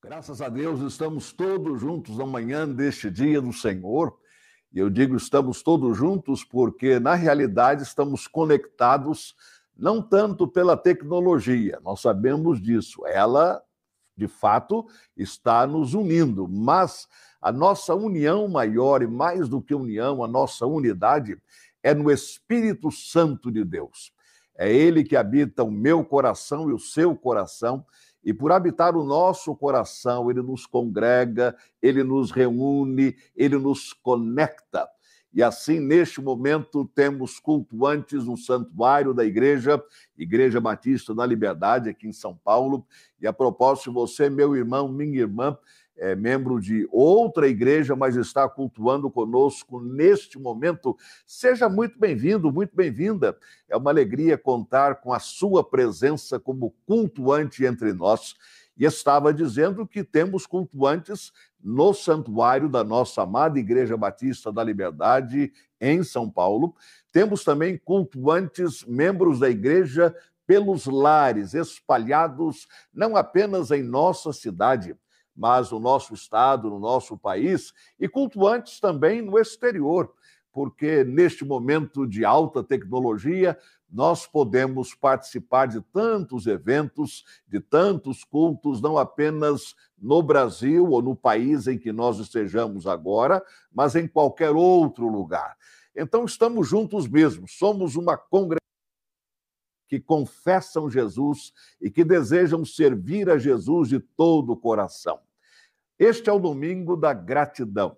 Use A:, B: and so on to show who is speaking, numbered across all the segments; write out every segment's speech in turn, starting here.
A: Graças a Deus estamos todos juntos amanhã deste dia do Senhor. E eu digo estamos todos juntos porque, na realidade, estamos conectados não tanto pela tecnologia, nós sabemos disso, ela, de fato, está nos unindo, mas a nossa união maior e mais do que união, a nossa unidade é no Espírito Santo de Deus. É Ele que habita o meu coração e o seu coração e por habitar o nosso coração, ele nos congrega, ele nos reúne, ele nos conecta. E assim, neste momento, temos cultuantes no santuário da igreja, Igreja Batista da Liberdade, aqui em São Paulo. E a propósito, você, meu irmão, minha irmã, é membro de outra igreja, mas está cultuando conosco neste momento. Seja muito bem-vindo, muito bem-vinda. É uma alegria contar com a sua presença como cultuante entre nós. E estava dizendo que temos cultuantes no santuário da nossa amada Igreja Batista da Liberdade, em São Paulo. Temos também cultuantes, membros da igreja pelos lares, espalhados não apenas em nossa cidade, mas no nosso estado, no nosso país, e cultuantes também no exterior, porque neste momento de alta tecnologia, nós podemos participar de tantos eventos, de tantos cultos, não apenas no Brasil ou no país em que nós estejamos agora, mas em qualquer outro lugar. Então, estamos juntos mesmo, somos uma congregação que confessam Jesus e que desejam servir a Jesus de todo o coração. Este é o domingo da gratidão.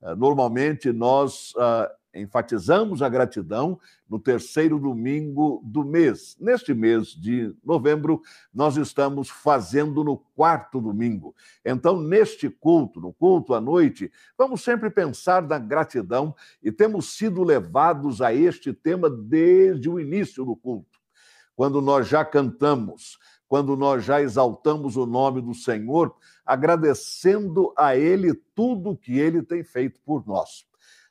A: Ah, normalmente nós uh, enfatizamos a gratidão no terceiro domingo do mês. Neste mês de novembro, nós estamos fazendo no quarto domingo. Então, neste culto, no culto à noite, vamos sempre pensar na gratidão e temos sido levados a este tema desde o início do culto. Quando nós já cantamos, quando nós já exaltamos o nome do Senhor, agradecendo a Ele tudo que Ele tem feito por nós.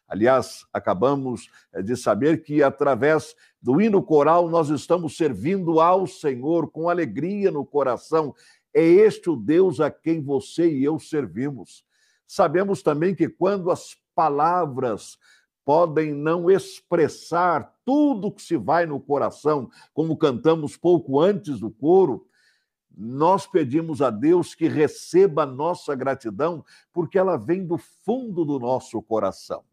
A: Aliás, acabamos eh, de saber que através do hino coral nós estamos servindo ao Senhor com alegria no coração. É este o Deus a quem você e eu servimos. Sabemos também que quando as palavras podem não expressar tudo que se vai no coração, como cantamos pouco antes do coro, nós pedimos a Deus que receba a nossa gratidão, porque ela vem do fundo do nosso coração.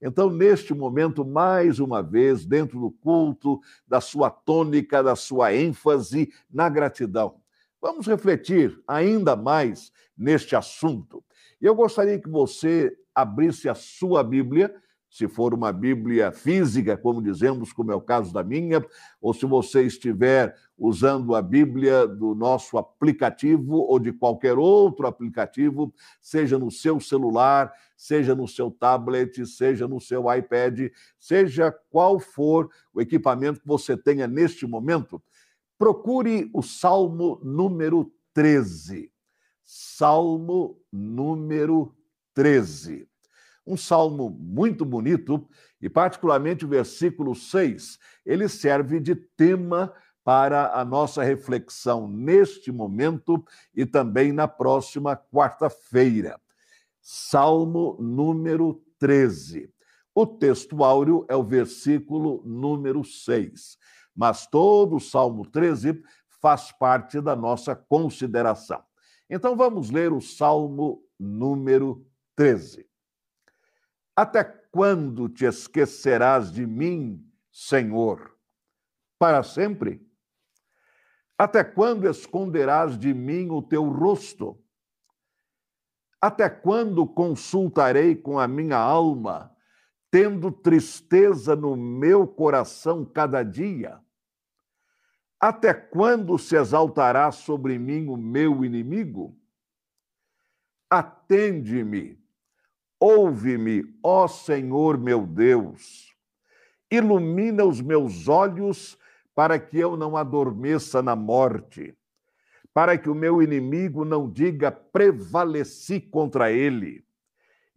A: Então, neste momento, mais uma vez, dentro do culto, da sua tônica, da sua ênfase na gratidão, vamos refletir ainda mais neste assunto. Eu gostaria que você abrisse a sua Bíblia se for uma Bíblia física, como dizemos, como é o caso da minha, ou se você estiver usando a Bíblia do nosso aplicativo ou de qualquer outro aplicativo, seja no seu celular, seja no seu tablet, seja no seu iPad, seja qual for o equipamento que você tenha neste momento, procure o Salmo número 13. Salmo número 13 um salmo muito bonito, e particularmente o versículo 6, ele serve de tema para a nossa reflexão neste momento e também na próxima quarta-feira. Salmo número 13. O texto áureo é o versículo número 6, mas todo o Salmo 13 faz parte da nossa consideração. Então vamos ler o Salmo número 13. Até quando te esquecerás de mim, Senhor? Para sempre? Até quando esconderás de mim o teu rosto? Até quando consultarei com a minha alma, tendo tristeza no meu coração cada dia? Até quando se exaltará sobre mim o meu inimigo? Atende-me Ouve-me, ó Senhor meu Deus, ilumina os meus olhos para que eu não adormeça na morte, para que o meu inimigo não diga prevaleci contra ele,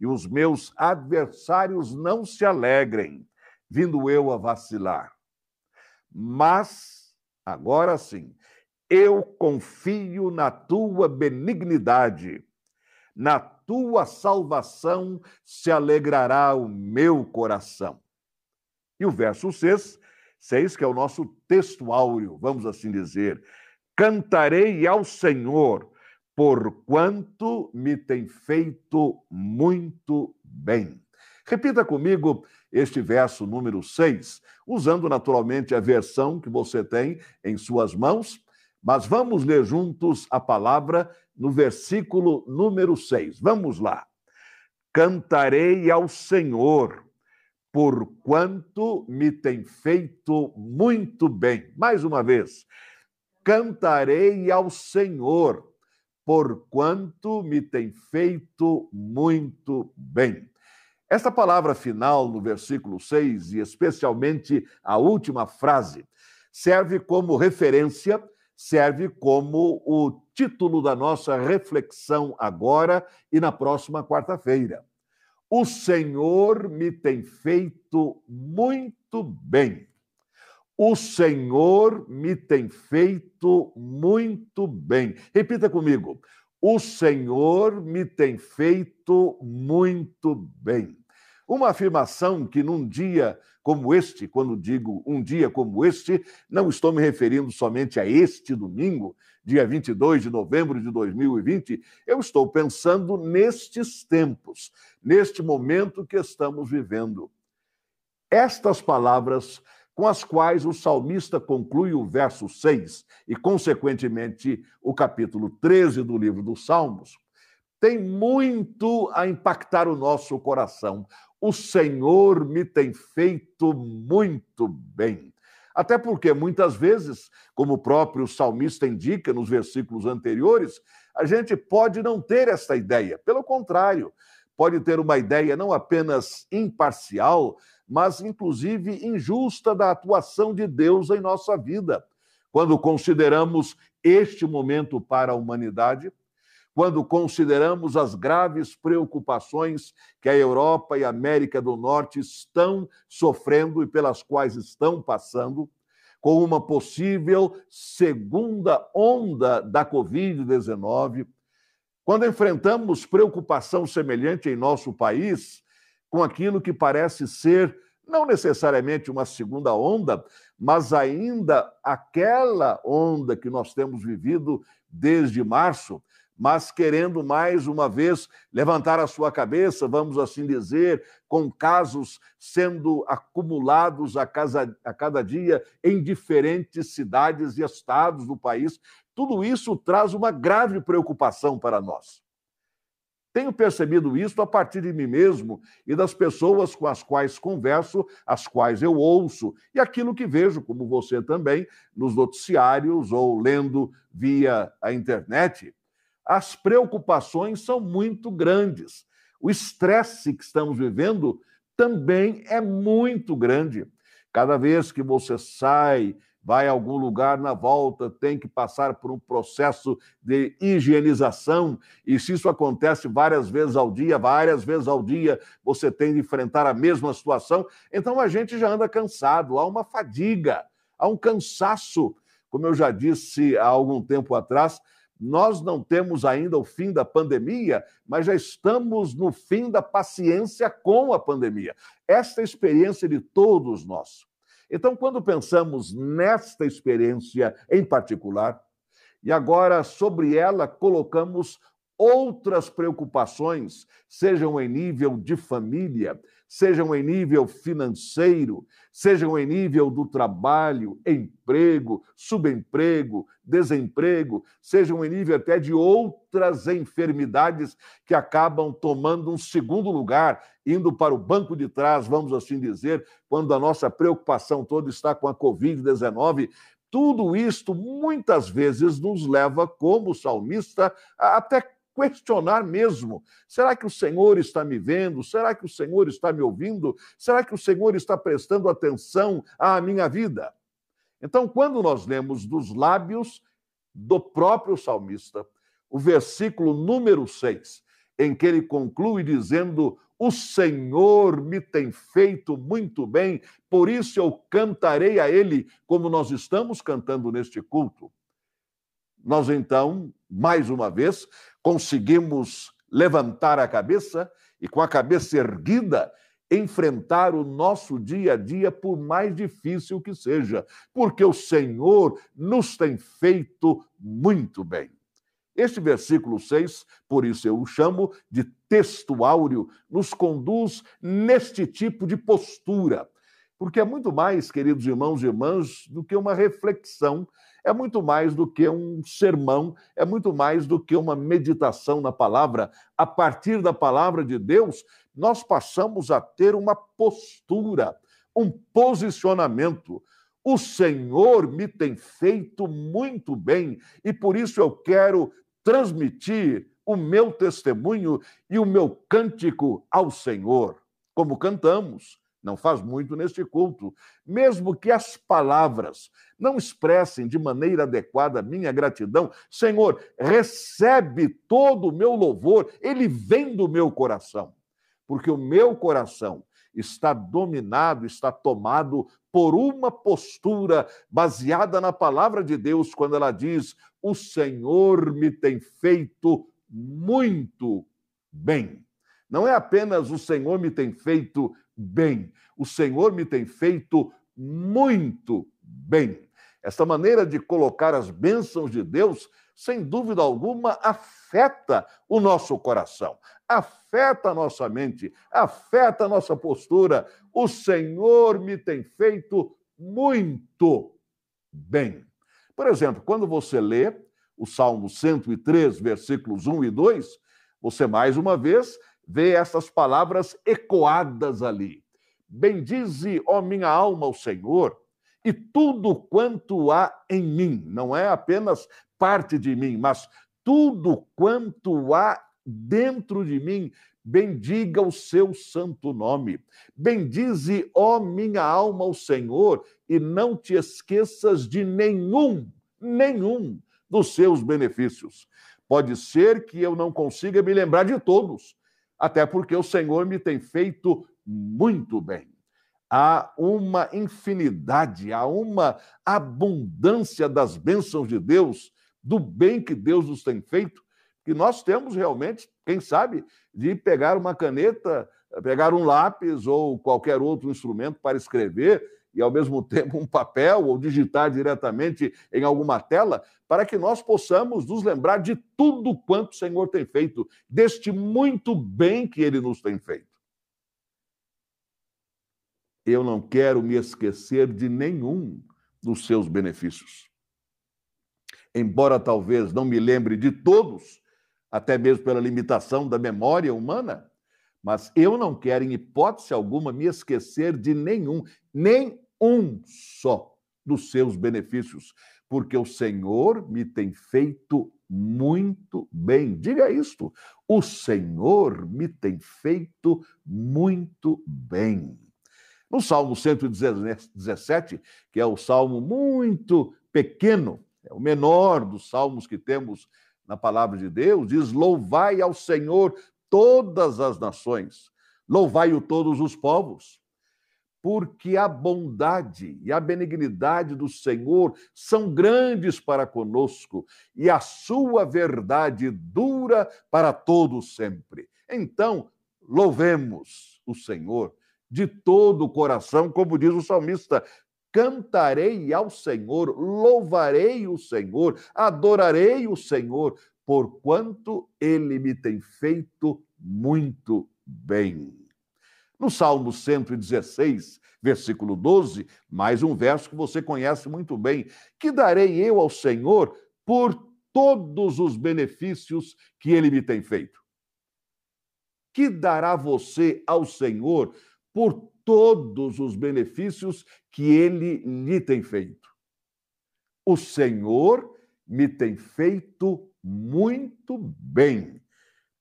A: e os meus adversários não se alegrem, vindo eu a vacilar. Mas, agora sim, Eu confio na tua benignidade, na tua salvação se alegrará o meu coração. E o verso 6, 6 que é o nosso texto áureo, vamos assim dizer. Cantarei ao Senhor, porquanto me tem feito muito bem. Repita comigo este verso número 6, usando naturalmente a versão que você tem em suas mãos, mas vamos ler juntos a palavra no versículo número 6. Vamos lá. Cantarei ao Senhor, porquanto me tem feito muito bem. Mais uma vez. Cantarei ao Senhor, porquanto me tem feito muito bem. Esta palavra final no versículo 6, e especialmente a última frase, serve como referência, serve como o título da nossa reflexão agora e na próxima quarta-feira. O Senhor me tem feito muito bem. O Senhor me tem feito muito bem. Repita comigo. O Senhor me tem feito muito bem. Uma afirmação que num dia como este, quando digo um dia como este, não estou me referindo somente a este domingo, dia 22 de novembro de 2020, eu estou pensando nestes tempos, neste momento que estamos vivendo. Estas palavras com as quais o salmista conclui o verso 6 e, consequentemente, o capítulo 13 do livro dos Salmos, tem muito a impactar o nosso coração. O Senhor me tem feito muito bem. Até porque muitas vezes, como o próprio salmista indica nos versículos anteriores, a gente pode não ter esta ideia. Pelo contrário, pode ter uma ideia não apenas imparcial, mas inclusive injusta da atuação de Deus em nossa vida. Quando consideramos este momento para a humanidade, quando consideramos as graves preocupações que a Europa e a América do Norte estão sofrendo e pelas quais estão passando, com uma possível segunda onda da Covid-19, quando enfrentamos preocupação semelhante em nosso país, com aquilo que parece ser não necessariamente uma segunda onda, mas ainda aquela onda que nós temos vivido desde março, mas querendo mais uma vez levantar a sua cabeça, vamos assim dizer, com casos sendo acumulados a, casa, a cada dia em diferentes cidades e estados do país. Tudo isso traz uma grave preocupação para nós. Tenho percebido isso a partir de mim mesmo e das pessoas com as quais converso, as quais eu ouço, e aquilo que vejo, como você também, nos noticiários ou lendo via a internet as preocupações são muito grandes. O estresse que estamos vivendo também é muito grande. Cada vez que você sai, vai a algum lugar na volta, tem que passar por um processo de higienização, e se isso acontece várias vezes ao dia, várias vezes ao dia, você tem de enfrentar a mesma situação, então a gente já anda cansado, há uma fadiga, há um cansaço. Como eu já disse há algum tempo atrás, nós não temos ainda o fim da pandemia, mas já estamos no fim da paciência com a pandemia. Esta é a experiência de todos nós. Então, quando pensamos nesta experiência em particular, e agora sobre ela colocamos outras preocupações, sejam em nível de família, sejam em nível financeiro, sejam em nível do trabalho, emprego, subemprego, desemprego, sejam em nível até de outras enfermidades que acabam tomando um segundo lugar, indo para o banco de trás, vamos assim dizer, quando a nossa preocupação toda está com a Covid-19. Tudo isto muitas vezes nos leva, como salmista, até questionar mesmo: será que o Senhor está me vendo? Será que o Senhor está me ouvindo? Será que o Senhor está prestando atenção à minha vida? Então, quando nós lemos dos lábios do próprio salmista, o versículo número 6, em que ele conclui dizendo: O Senhor me tem feito muito bem, por isso eu cantarei a ele, como nós estamos cantando neste culto. nós então, mais uma vez, conseguimos levantar a cabeça e, com a cabeça erguida, enfrentar o nosso dia a dia, por mais difícil que seja, porque o Senhor nos tem feito muito bem. Este versículo 6, por isso eu o chamo de texto áureo, nos conduz neste tipo de postura, porque é muito mais, queridos irmãos e irmãs, do que uma reflexão, é muito mais do que um sermão, é muito mais do que uma meditação na palavra. A partir da palavra de Deus, nós passamos a ter uma postura, um posicionamento. O Senhor me tem feito muito bem e por isso eu quero transmitir o meu testemunho e o meu cântico ao Senhor, como cantamos não faz muito neste culto. Mesmo que as palavras não expressem de maneira adequada minha gratidão, Senhor, recebe todo o meu louvor, ele vem do meu coração, porque o meu coração está dominado, está tomado por uma postura baseada na palavra de Deus, quando ela diz: O Senhor me tem feito muito bem. Não é apenas o Senhor me tem feito bem. O Senhor me tem feito muito bem. Esta maneira de colocar as bênçãos de Deus, sem dúvida alguma, afeta o nosso coração, afeta a nossa mente, afeta a nossa postura. O Senhor me tem feito muito bem. Por exemplo, quando você lê o Salmo 103, versículos 1 e 2, você mais uma vez vê essas palavras ecoadas ali. Bendize, ó minha alma, o Senhor, e tudo quanto há em mim, não é apenas parte de mim, mas tudo quanto há dentro de mim, bendiga o seu santo nome. Bendize, ó minha alma, o Senhor, e não te esqueças de nenhum, nenhum dos seus benefícios. Pode ser que eu não consiga me lembrar de todos, até porque o Senhor me tem feito muito bem. Há uma infinidade, há uma abundância das bênçãos de Deus, do bem que Deus nos tem feito, que nós temos realmente, quem sabe, de pegar uma caneta, pegar um lápis ou qualquer outro instrumento para escrever e, ao mesmo tempo, um papel ou digitar diretamente em alguma tela, para que nós possamos nos lembrar de tudo quanto o Senhor tem feito, deste muito bem que ele nos tem feito. Eu não quero me esquecer de nenhum dos seus benefícios. Embora talvez não me lembre de todos, até mesmo pela limitação da memória humana, mas eu não quero, em hipótese alguma, me esquecer de nenhum, nem um só dos seus benefícios, porque o Senhor me tem feito muito bem. Diga isto: o Senhor me tem feito muito bem. No Salmo 117, que é o salmo muito pequeno, é o menor dos salmos que temos na palavra de Deus, diz: Louvai ao Senhor todas as nações, louvai-o todos os povos porque a bondade e a benignidade do Senhor são grandes para conosco e a sua verdade dura para todos sempre. Então, louvemos o Senhor de todo o coração, como diz o salmista. Cantarei ao Senhor, louvarei o Senhor, adorarei o Senhor, porquanto ele me tem feito muito bem. No Salmo 116, versículo 12, mais um verso que você conhece muito bem: Que darei eu ao Senhor por todos os benefícios que ele me tem feito? Que dará você ao Senhor por todos os benefícios que ele lhe tem feito? O Senhor me tem feito muito bem,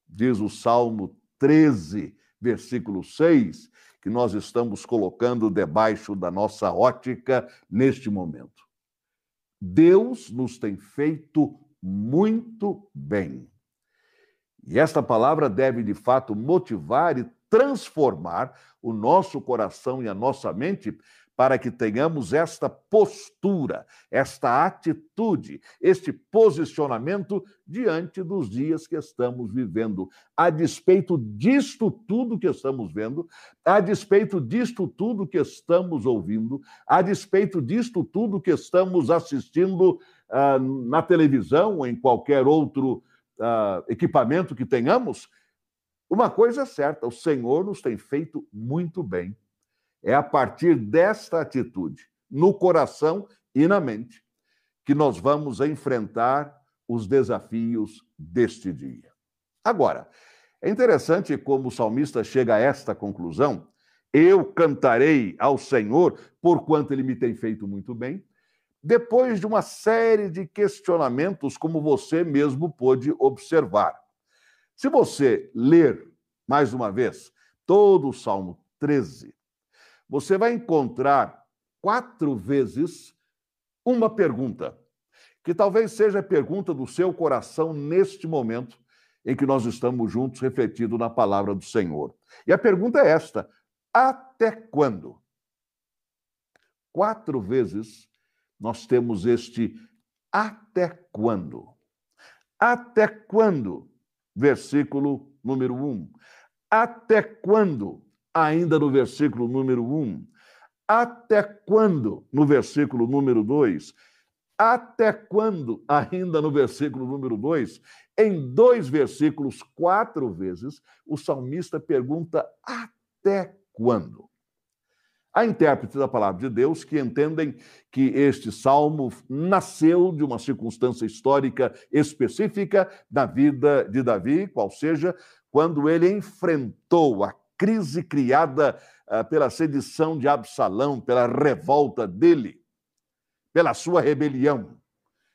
A: diz o Salmo 13, versículo 6, que nós estamos colocando debaixo da nossa ótica neste momento. Deus nos tem feito muito bem. E esta palavra deve, de fato, motivar e transformar o nosso coração e a nossa mente para que tenhamos esta postura, esta atitude, este posicionamento diante dos dias que estamos vivendo. A despeito disto tudo que estamos vendo, a despeito disto tudo que estamos ouvindo, a despeito disto tudo que estamos assistindo uh, na televisão ou em qualquer outro uh, equipamento que tenhamos, uma coisa é certa: o Senhor nos tem feito muito bem. É a partir desta atitude, no coração e na mente, que nós vamos enfrentar os desafios deste dia. Agora, é interessante como o salmista chega a esta conclusão: eu cantarei ao Senhor, porquanto ele me tem feito muito bem, depois de uma série de questionamentos, como você mesmo pôde observar. Se você ler mais uma vez todo o Salmo 13, você vai encontrar quatro vezes uma pergunta, que talvez seja a pergunta do seu coração neste momento em que nós estamos juntos refletindo na palavra do Senhor. E a pergunta é esta: até quando? Quatro vezes nós temos este até quando? Até quando? Versículo número 1. Um. Até quando ainda no versículo número 1. Até quando, no versículo número 2? Até quando, ainda no versículo número 2? Em dois versículos, quatro vezes, o salmista pergunta: até quando? Há intérpretes da palavra de Deus que entendem que este salmo nasceu de uma circunstância histórica específica da vida de Davi, qual seja, quando ele enfrentou a crise criada uh, pela sedição de Absalão, pela revolta dele, pela sua rebelião.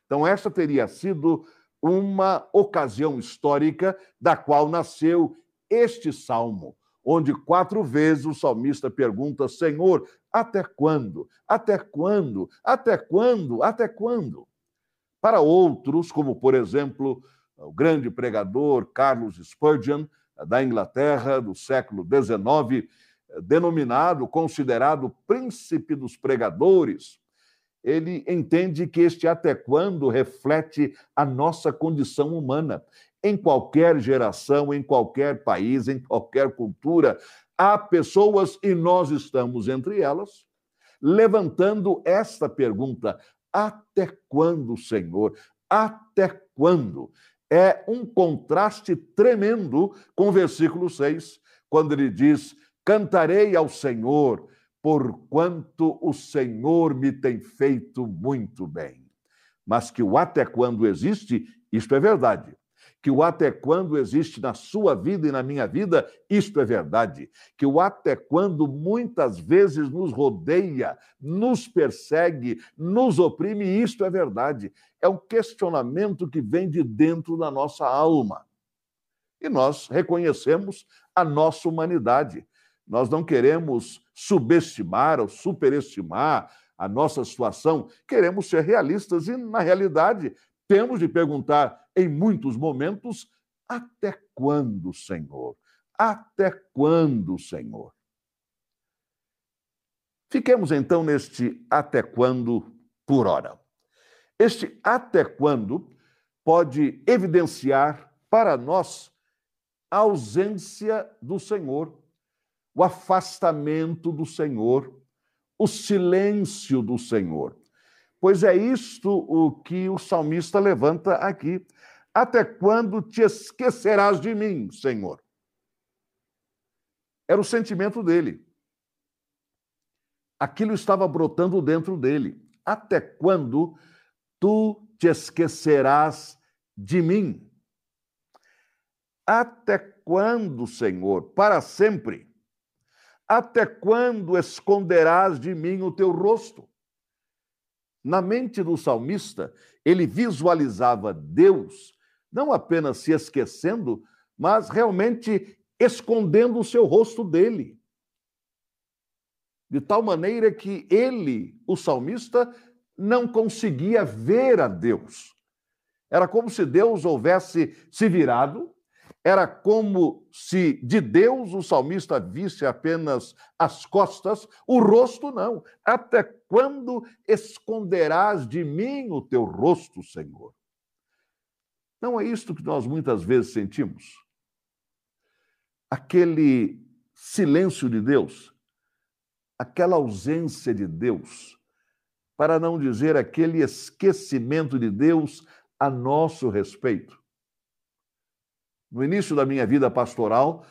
A: Então, essa teria sido uma ocasião histórica da qual nasceu este salmo, onde quatro vezes o salmista pergunta: Senhor, até quando? Até quando? Até quando? Até quando? Para outros, como por exemplo o grande pregador Carlos Spurgeon, da Inglaterra do século XIX, denominado, considerado príncipe dos pregadores, ele entende que este até quando reflete a nossa condição humana. Em qualquer geração, em qualquer país, em qualquer cultura, há pessoas, e nós estamos entre elas, levantando esta pergunta: até quando, Senhor? Até quando? É um contraste tremendo com o versículo 6, quando ele diz: Cantarei ao Senhor, porquanto o Senhor me tem feito muito bem. Mas que o até quando existe, isto é verdade que o até quando existe na sua vida e na minha vida, isto é verdade. Que o até quando muitas vezes nos rodeia, nos persegue, nos oprime, isto é verdade. É um questionamento que vem de dentro da nossa alma. E nós reconhecemos a nossa humanidade. Nós não queremos subestimar ou superestimar a nossa situação, queremos ser realistas e, na realidade, temos de perguntar em muitos momentos: até quando, Senhor? Até quando, Senhor? Fiquemos então neste até quando por hora. Este até quando pode evidenciar para nós a ausência do Senhor, o afastamento do Senhor, o silêncio do Senhor. Pois é isto o que o salmista levanta aqui. Até quando te esquecerás de mim, Senhor? Era o sentimento dele. Aquilo estava brotando dentro dele. Até quando tu te esquecerás de mim? Até quando, Senhor? Para sempre. Até quando esconderás de mim o teu rosto? Na mente do salmista, ele visualizava Deus não apenas se esquecendo, mas realmente escondendo o seu rosto dele. De tal maneira que ele, o salmista, não conseguia ver a Deus. Era como se Deus houvesse se virado, Era como se de Deus o salmista visse apenas as costas, o rosto não. Até quando esconderás de mim o teu rosto, Senhor? Não é isto que nós muitas vezes sentimos? Aquele silêncio de Deus, aquela ausência de Deus, para não dizer aquele esquecimento de Deus a nosso respeito. No início da minha vida pastoral,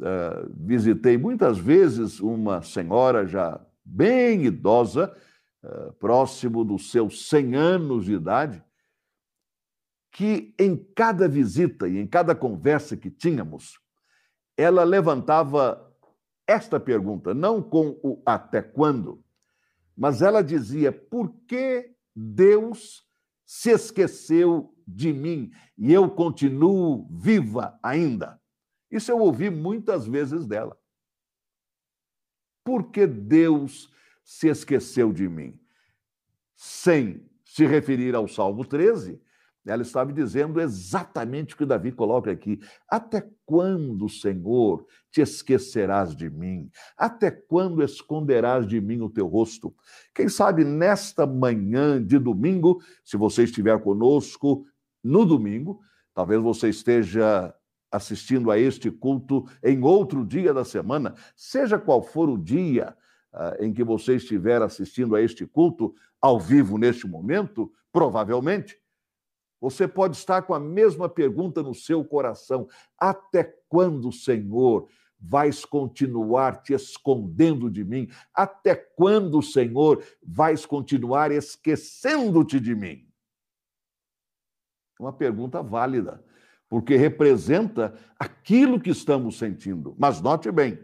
A: uh, visitei muitas vezes uma senhora já bem idosa, uh, próximo dos seus 100 anos de idade, que em cada visita e em cada conversa que tínhamos, ela levantava esta pergunta, não com o até quando, mas ela dizia: por que Deus se esqueceu de mim e eu continuo viva ainda? Isso eu ouvi muitas vezes dela. Por que Deus se esqueceu de mim? Sem se referir ao Salmo 13, ela estava dizendo exatamente o que Davi coloca aqui. Até quando, Senhor, te esquecerás de mim? Até quando esconderás de mim o teu rosto? Quem sabe nesta manhã de domingo, se você estiver conosco no domingo, talvez você esteja assistindo a este culto em outro dia da semana, seja qual for o dia uh, em que você estiver assistindo a este culto ao vivo neste momento, provavelmente você pode estar com a mesma pergunta no seu coração: até quando, Senhor, vais continuar te escondendo de mim? Até quando, Senhor, vais continuar esquecendo-te de mim? Uma pergunta válida, porque representa aquilo que estamos sentindo. Mas note bem,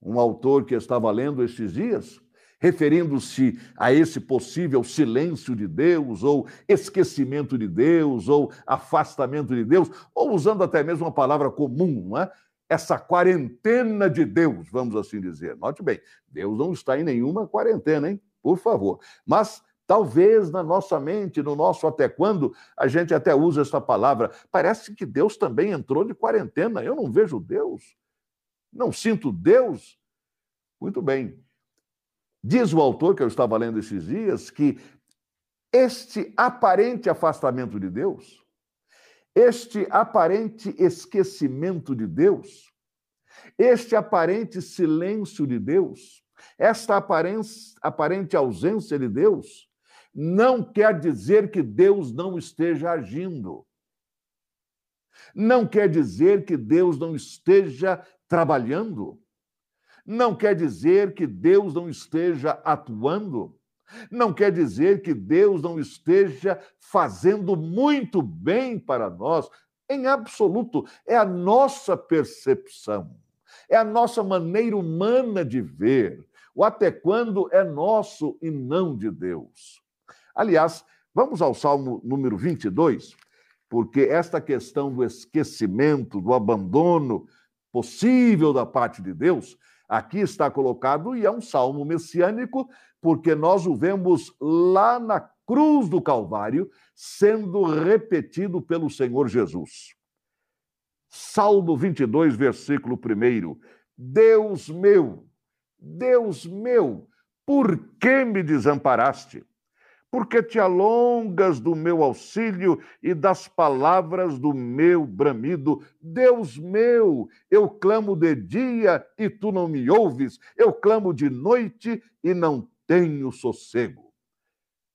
A: um autor que estava lendo estes dias referindo-se a esse possível silêncio de Deus, ou esquecimento de Deus, ou afastamento de Deus, ou usando até mesmo uma palavra comum, não é? essa quarentena de Deus, vamos assim dizer. Note bem, Deus não está em nenhuma quarentena, hein? Por favor. Mas talvez na nossa mente, no nosso até quando, a gente até usa essa palavra. Parece que Deus também entrou de quarentena. Eu não vejo Deus. Não sinto Deus. Muito bem. Diz o autor, que eu estava lendo esses dias, que este aparente afastamento de Deus, este aparente esquecimento de Deus, este aparente silêncio de Deus, esta aparente ausência de Deus, não quer dizer que Deus não esteja agindo. Não quer dizer que Deus não esteja trabalhando não quer dizer que Deus não esteja atuando, não quer dizer que Deus não esteja fazendo muito bem para nós, em absoluto. É a nossa percepção, é a nossa maneira humana de ver. O até quando é nosso e não de Deus. Aliás, vamos ao Salmo número 22, porque esta questão do esquecimento, do abandono possível da parte de Deus, Aqui está colocado, e é um salmo messiânico, porque nós o vemos lá na cruz do Calvário, sendo repetido pelo Senhor Jesus. Salmo 22, versículo 1. Deus meu, Deus meu, por que me desamparaste? Porque te alongas do meu auxílio e das palavras do meu bramido. Deus meu, eu clamo de dia e tu não me ouves, eu clamo de noite e não tenho sossego.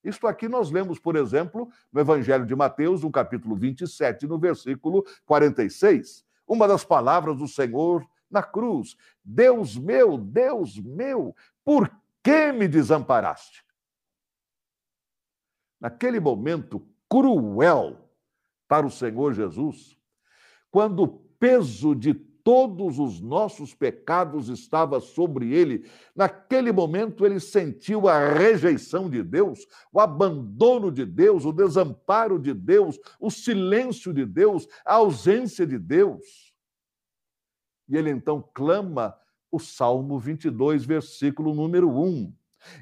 A: Isto aqui nós lemos, por exemplo, no Evangelho de Mateus, no capítulo 27, no versículo 46. Uma das palavras do Senhor na cruz: Deus meu, Deus meu, por que me desamparaste? Naquele momento cruel para o Senhor Jesus, quando o peso de todos os nossos pecados estava sobre ele, naquele momento ele sentiu a rejeição de Deus, o abandono de Deus, o desamparo de Deus, o silêncio de Deus, a ausência de Deus. E ele então clama o Salmo 22, versículo número 1.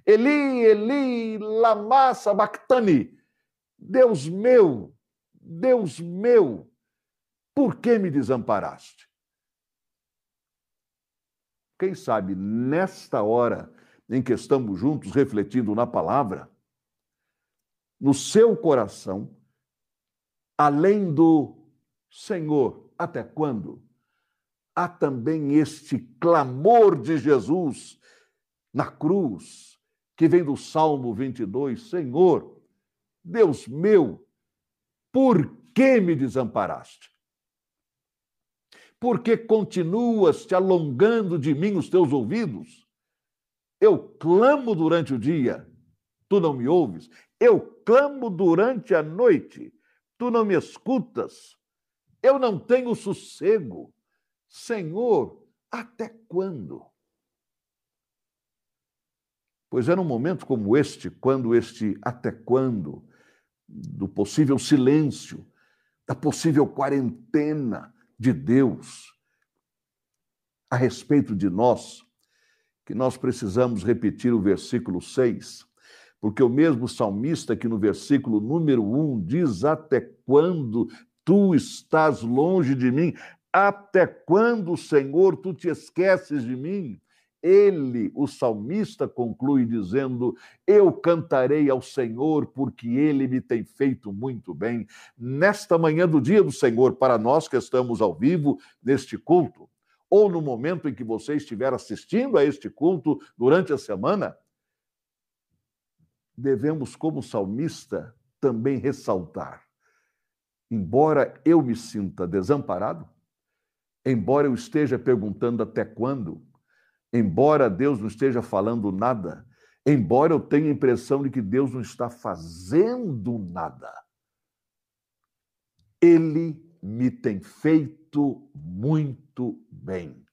A: Eli, Eli, lama sabachthani. Deus meu, Deus meu, Por que me desamparaste? Quem sabe nesta hora em que estamos juntos refletindo na palavra, no seu coração, além do Senhor, até quando? Há também este clamor de Jesus na cruz, que vem do Salmo 22, Senhor, Deus meu, por que me desamparaste? Por que continuas te alongando de mim os teus ouvidos? Eu clamo durante o dia, tu não me ouves. Eu clamo durante a noite, tu não me escutas. Eu não tenho sossego. Senhor, até quando? Pois é num momento como este, quando este até quando, do possível silêncio, da possível quarentena de Deus a respeito de nós, que nós precisamos repetir o versículo 6, porque o mesmo salmista que no versículo número 1 diz: Até quando tu estás longe de mim? Até quando, Senhor, tu te esqueces de mim? Ele, o salmista, conclui dizendo: Eu cantarei ao Senhor, porque ele me tem feito muito bem. Nesta manhã do dia do Senhor, para nós que estamos ao vivo neste culto, ou no momento em que você estiver assistindo a este culto durante a semana, devemos, como salmista, também ressaltar: embora eu me sinta desamparado, embora eu esteja perguntando até quando, embora Deus não esteja falando nada, embora eu tenha a impressão de que Deus não está fazendo nada, Ele me tem feito muito bem.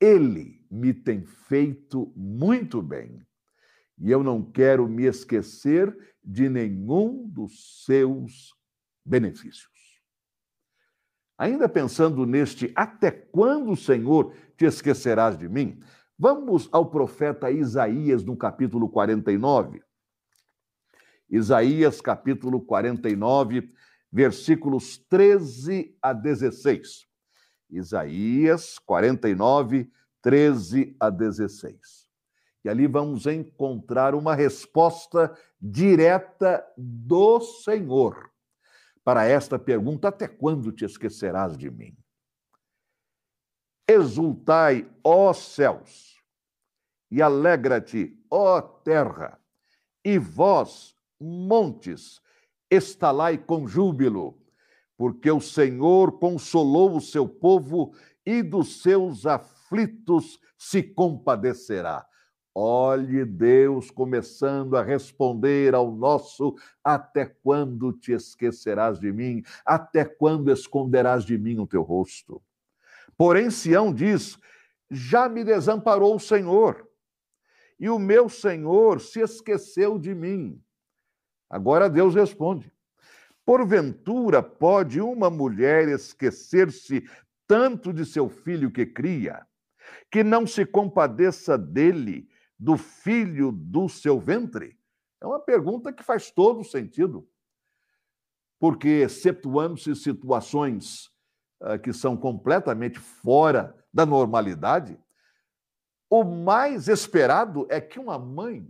A: Ele me tem feito muito bem. E eu não quero me esquecer de nenhum dos seus benefícios. Ainda pensando neste até quando, Senhor, te esquecerás de mim? Vamos ao profeta Isaías no capítulo 49. Isaías, capítulo 49, versículos 13 a 16. Isaías 49, 13 a 16. E ali vamos encontrar uma resposta direta do Senhor para esta pergunta: até quando te esquecerás de mim? Exultai, ó céus, e alegra-te, ó terra, e vós, montes, estalai com júbilo, porque o Senhor consolou o seu povo e dos seus aflitos se compadecerá. Olhe Deus começando a responder ao nosso: até quando te esquecerás de mim? Até quando esconderás de mim o teu rosto? Porém, Sião diz: já me desamparou o Senhor, e o meu Senhor se esqueceu de mim. Agora Deus responde: Porventura pode uma mulher esquecer-se tanto de seu filho que cria, que não se compadeça dele do filho do seu ventre? É uma pergunta que faz todo sentido. Porque, excetuando-se situações uh, que são completamente fora da normalidade, o mais esperado é que uma mãe,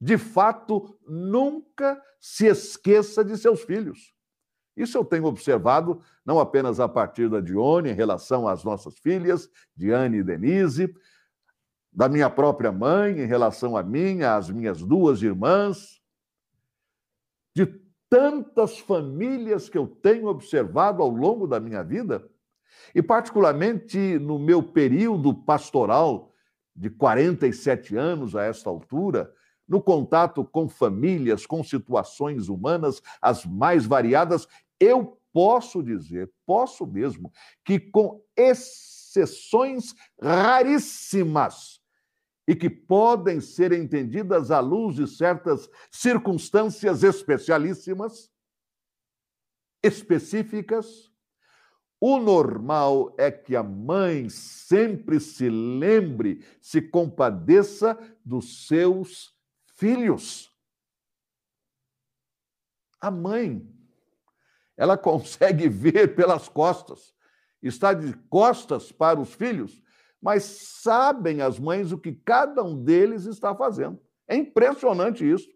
A: de fato, nunca se esqueça de seus filhos. Isso eu tenho observado não apenas a partir da Dione em relação às nossas filhas, Diane e Denise, da minha própria mãe, em relação a mim, às minhas duas irmãs, de tantas famílias que eu tenho observado ao longo da minha vida, e particularmente no meu período pastoral de 47 anos a esta altura, no contato com famílias, com situações humanas as mais variadas, eu posso dizer, posso mesmo, que com exceções raríssimas, e que podem ser entendidas à luz de certas circunstâncias especialíssimas, específicas. O normal é que a mãe sempre se lembre, se compadeça dos seus filhos. A mãe ela consegue ver pelas costas, está de costas para os filhos, mas sabem as mães o que cada um deles está fazendo. É impressionante isso.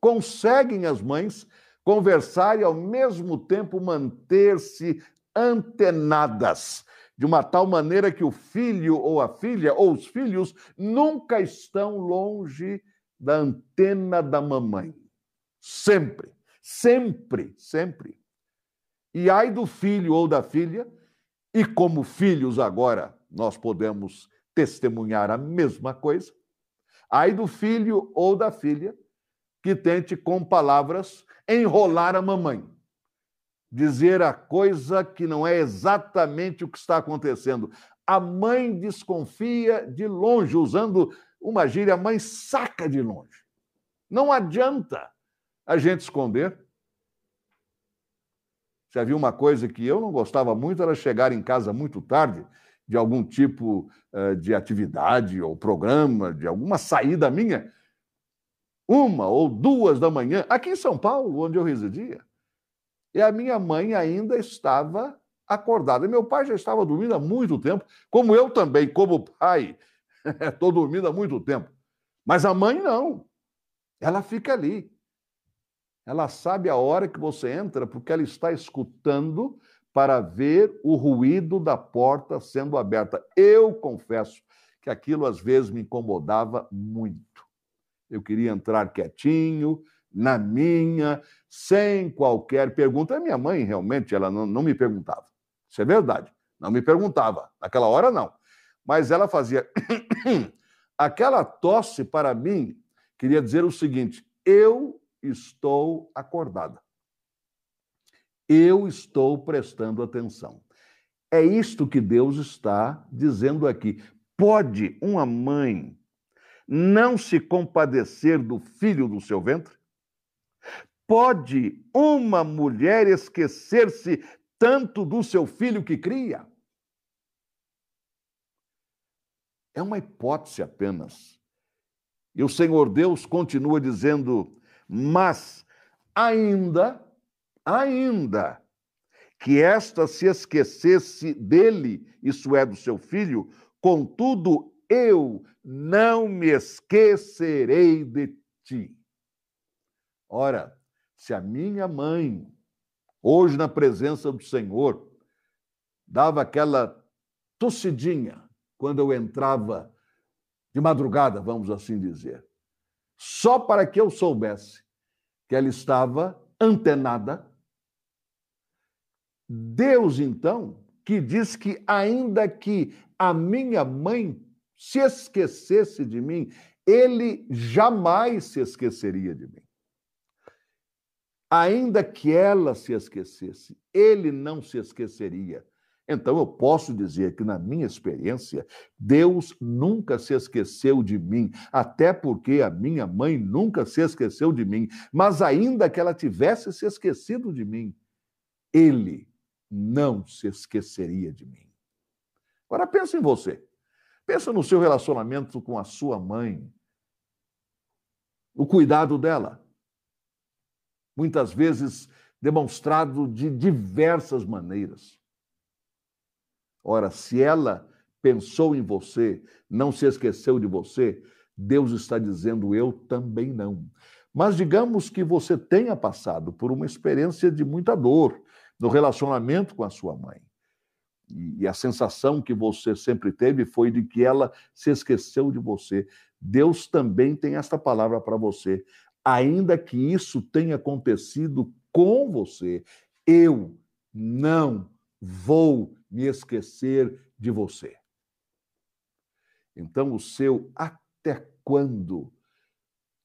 A: Conseguem as mães conversar e, ao mesmo tempo, manter-se antenadas, de uma tal maneira que o filho ou a filha ou os filhos nunca estão longe da antena da mamãe. Sempre, sempre, sempre. E ai do filho ou da filha, e como filhos agora nós podemos testemunhar a mesma coisa, ai do filho ou da filha que tente com palavras enrolar a mamãe, dizer a coisa que não é exatamente o que está acontecendo. A mãe desconfia de longe, usando uma gíria, a mãe saca de longe. Não adianta a gente esconder. Já viu uma coisa que eu não gostava muito, era chegar em casa muito tarde de algum tipo uh, de atividade ou programa, de alguma saída minha, uma ou duas da manhã, aqui em São Paulo, onde eu residia. E a minha mãe ainda estava acordada. Meu pai já estava dormindo há muito tempo, como eu também, como pai, estou dormindo há muito tempo. Mas a mãe não. Ela fica ali. Ela sabe a hora que você entra, porque ela está escutando para ver o ruído da porta sendo aberta. Eu confesso que aquilo às vezes me incomodava muito. Eu queria entrar quietinho, na minha, sem qualquer pergunta. A minha mãe realmente ela não, não me perguntava. Isso é verdade. Não me perguntava. Naquela hora, não. Mas ela fazia. Aquela tosse, para mim, queria dizer o seguinte: eu estou acordada. Eu estou prestando atenção. É isto que Deus está dizendo aqui. Pode uma mãe não se compadecer do filho do seu ventre? Pode uma mulher esquecer-se tanto do seu filho que cria? É uma hipótese apenas. E o Senhor Deus continua dizendo: mas ainda, ainda que esta se esquecesse dele, isso é, do seu filho, contudo eu não me esquecerei de ti. Ora, se a minha mãe, hoje na presença do Senhor, dava aquela tossidinha quando eu entrava de madrugada, vamos assim dizer, só para que eu soubesse que ela estava antenada. Deus, então, que diz que ainda que a minha mãe se esquecesse de mim, ele jamais se esqueceria de mim. Ainda que ela se esquecesse, ele não se esqueceria. Então eu posso dizer que, na minha experiência, Deus nunca se esqueceu de mim, até porque a minha mãe nunca se esqueceu de mim. Mas, ainda que ela tivesse se esquecido de mim, Ele não se esqueceria de mim. Agora pense em você. Pensa no seu relacionamento com a sua mãe, o cuidado dela. Muitas vezes demonstrado de diversas maneiras. Ora, se ela pensou em você, não se esqueceu de você, Deus está dizendo: eu também não. Mas digamos que você tenha passado por uma experiência de muita dor no relacionamento com a sua mãe e a sensação que você sempre teve foi de que ela se esqueceu de você. Deus também tem esta palavra para você. Ainda que isso tenha acontecido com você, eu não vou me esquecer de você. Então, o seu até quando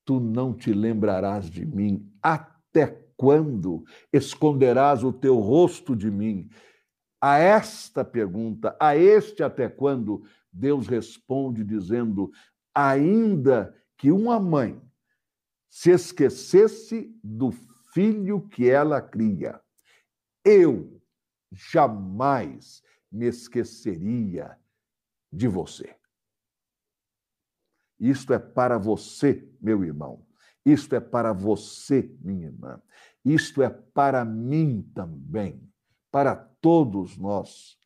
A: tu não te lembrarás de mim? Até quando esconderás o teu rosto de mim? A esta pergunta, a este até quando, Deus responde dizendo: ainda que uma mãe se esquecesse do filho que ela cria, eu jamais me esqueceria de você. Isto é para você, meu irmão. Isto é para você, minha irmã. Isto é para mim também, para todos nós.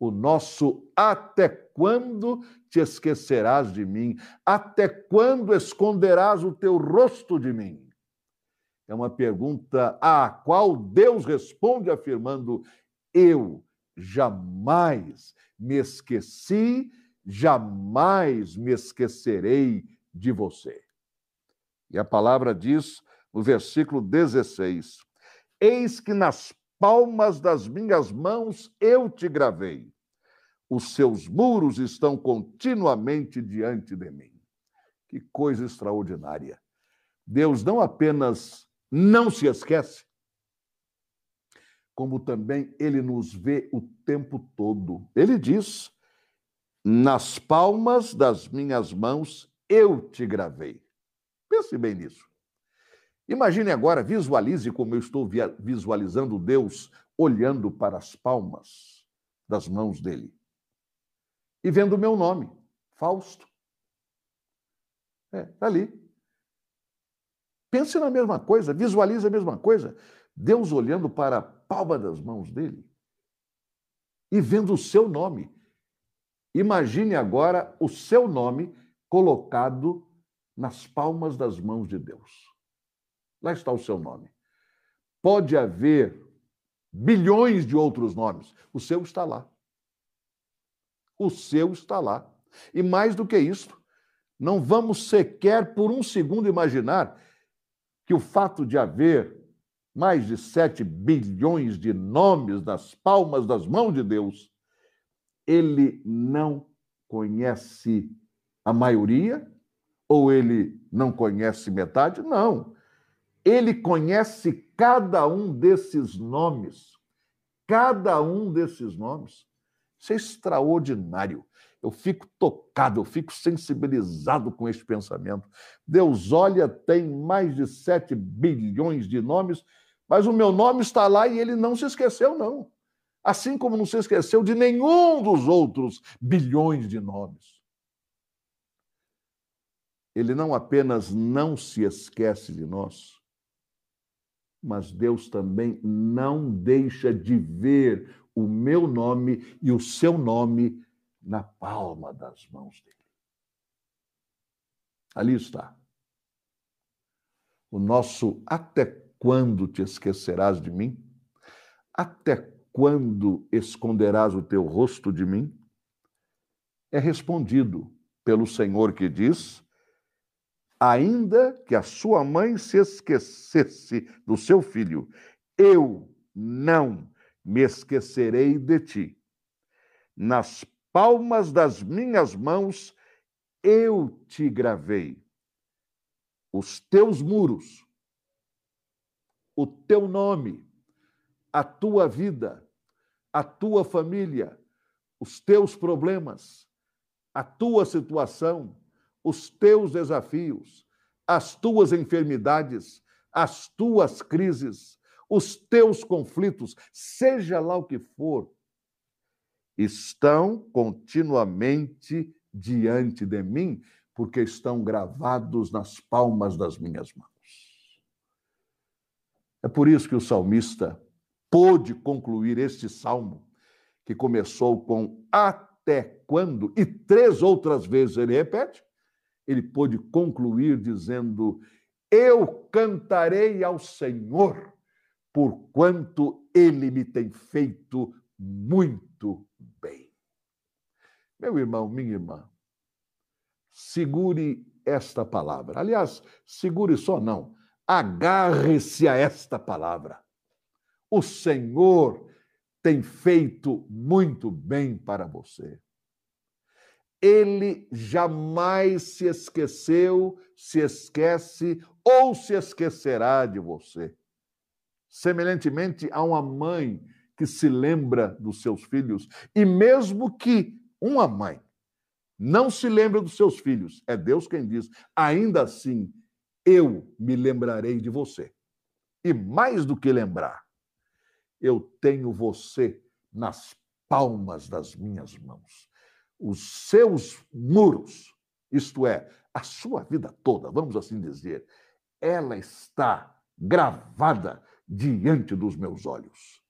A: O nosso até quando te esquecerás de mim? Até quando esconderás o teu rosto de mim? É uma pergunta à qual Deus responde afirmando: Eu jamais me esqueci, jamais me esquecerei de você. E a palavra diz no versículo 16: Eis que nas palmas das minhas mãos eu te gravei, os seus muros estão continuamente diante de mim. Que coisa extraordinária! Deus não apenas não se esquece, como também ele nos vê o tempo todo. Ele diz: Nas palmas das minhas mãos eu te gravei. Pense bem nisso. Imagine agora, visualize como eu estou visualizando Deus olhando para as palmas das mãos dele e vendo o meu nome, Fausto. É, tá ali. Pense na mesma coisa, visualize a mesma coisa. Deus olhando para a palma das mãos dele e vendo o seu nome. Imagine agora o seu nome colocado nas palmas das mãos de Deus. Lá está o seu nome. Pode haver bilhões de outros nomes, o seu está lá. O seu está lá. E mais do que isso, não vamos sequer por um segundo imaginar que o fato de haver mais de 7 bilhões de nomes nas palmas das mãos de Deus, ele não conhece a maioria ou ele não conhece metade? Não. Ele conhece cada um desses nomes. Cada um desses nomes. Isso é extraordinário. Eu fico tocado, eu fico sensibilizado com esse pensamento. Deus olha, tem mais de 7 bilhões de nomes, mas o meu nome está lá e ele não se esqueceu, não. Assim como não se esqueceu de nenhum dos outros bilhões de nomes. Ele não apenas não se esquece de nós, mas Deus também não deixa de ver o meu nome e o seu nome na palma das mãos dele. Ali está. O nosso até quando te esquecerás de mim? Até quando esconderás o teu rosto de mim? É respondido pelo Senhor que diz: ainda que a sua mãe se esquecesse do seu filho, eu não me esquecerei de ti. Nas palmas das minhas mãos eu te gravei. Os teus muros, o teu nome, a tua vida, a tua família, os teus problemas, a tua situação, os teus desafios, as tuas enfermidades, as tuas crises, os teus conflitos, seja lá o que for, estão continuamente diante de mim, porque estão gravados nas palmas das minhas mãos. É por isso que o salmista pôde concluir este salmo, que começou com até quando, e três outras vezes ele repete, ele pôde concluir dizendo: Eu cantarei ao Senhor, porquanto ele me tem feito muito bem. Meu irmão, minha irmã, segure esta palavra. Aliás, segure só não, agarre-se a esta palavra. O Senhor tem feito muito bem para você. Ele jamais se esqueceu, se esquece ou se esquecerá de você. Semelhantemente a uma mãe que se lembra dos seus filhos. E mesmo que uma mãe não se lembre dos seus filhos, é Deus quem diz, ainda assim eu me lembrarei de você. E mais do que lembrar, eu tenho você nas palmas das minhas mãos. Os seus muros, isto é, a sua vida toda, vamos assim dizer, ela está gravada diante dos meus olhos.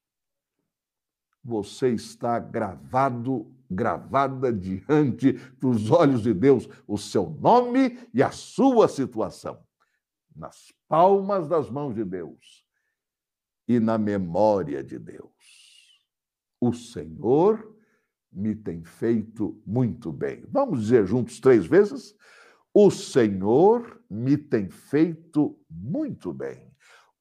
A: Você está gravado, gravada diante dos olhos de Deus, o seu nome e a sua situação, nas palmas das mãos de Deus e na memória de Deus. O Senhor me tem feito muito bem. Vamos dizer juntos três vezes? O Senhor me tem feito muito bem.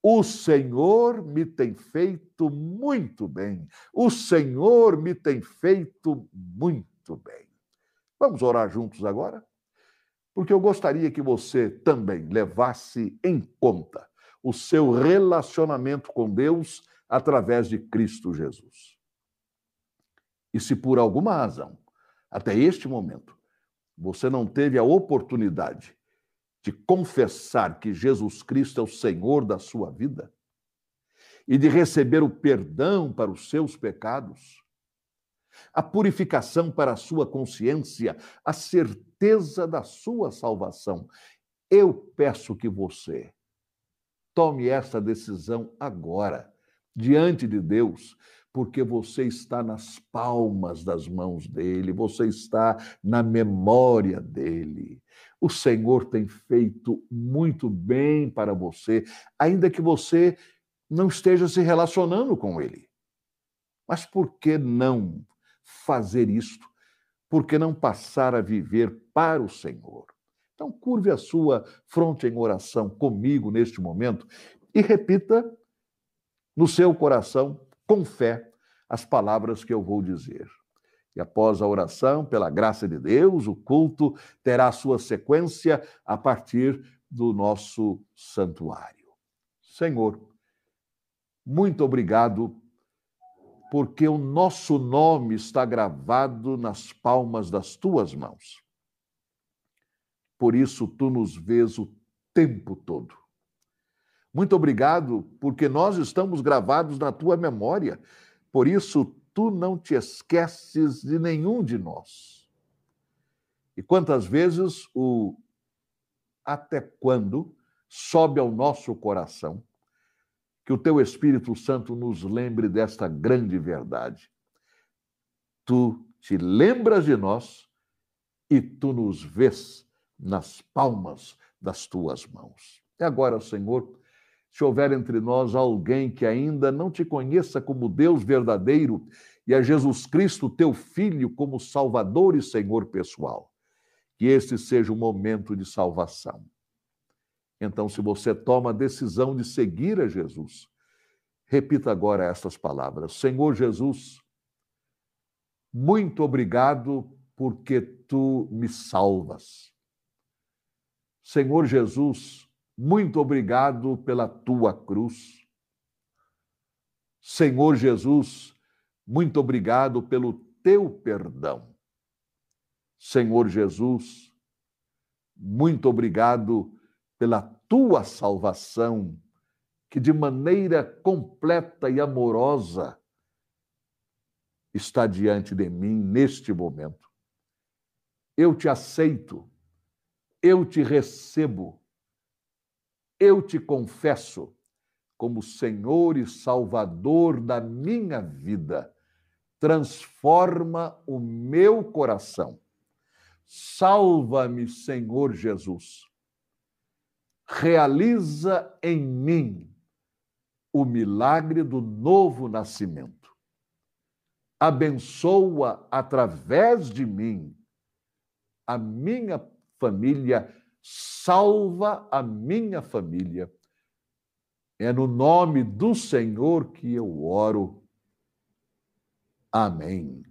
A: O Senhor me tem feito muito bem. O Senhor me tem feito muito bem. Vamos orar juntos agora? Porque eu gostaria que você também levasse em conta o seu relacionamento com Deus através de Cristo Jesus. E se por alguma razão, até este momento, você não teve a oportunidade de confessar que Jesus Cristo é o Senhor da sua vida e de receber o perdão para os seus pecados, a purificação para a sua consciência, a certeza da sua salvação, eu peço que você tome essa decisão agora, diante de Deus, porque você está nas palmas das mãos dele, você está na memória dele. O Senhor tem feito muito bem para você, ainda que você não esteja se relacionando com ele. Mas por que não fazer isto? Por que não passar a viver para o Senhor? Então, curve a sua fronte em oração comigo neste momento e repita no seu coração com fé as palavras que eu vou dizer. E após a oração, pela graça de Deus, o culto terá sua sequência a partir do nosso santuário. Senhor, muito obrigado, porque o nosso nome está gravado nas palmas das tuas mãos. Por isso, tu nos vês o tempo todo. Muito obrigado, porque nós estamos gravados na tua memória. Por isso, tu não te esqueces de nenhum de nós. E quantas vezes o até quando sobe ao nosso coração que o teu Espírito Santo nos lembre desta grande verdade. Tu te lembras de nós e tu nos vês nas palmas das tuas mãos. E agora, Senhor, se houver entre nós alguém que ainda não te conheça como Deus verdadeiro e a Jesus Cristo, teu Filho, como Salvador e Senhor pessoal, que este seja o momento de salvação. Então, se você toma a decisão de seguir a Jesus, repita agora estas palavras: Senhor Jesus, muito obrigado porque tu me salvas. Senhor Jesus, muito obrigado pela tua cruz. Senhor Jesus, muito obrigado pelo teu perdão. Senhor Jesus, muito obrigado pela tua salvação, que de maneira completa e amorosa está diante de mim neste momento. Eu te aceito, eu te recebo eu te confesso como Senhor e Salvador da minha vida. Transforma o meu coração. Salva-me, Senhor Jesus. Realiza em mim o milagre do novo nascimento. Abençoa através de mim a minha família salva a minha família. É no nome do Senhor que eu oro. Amém.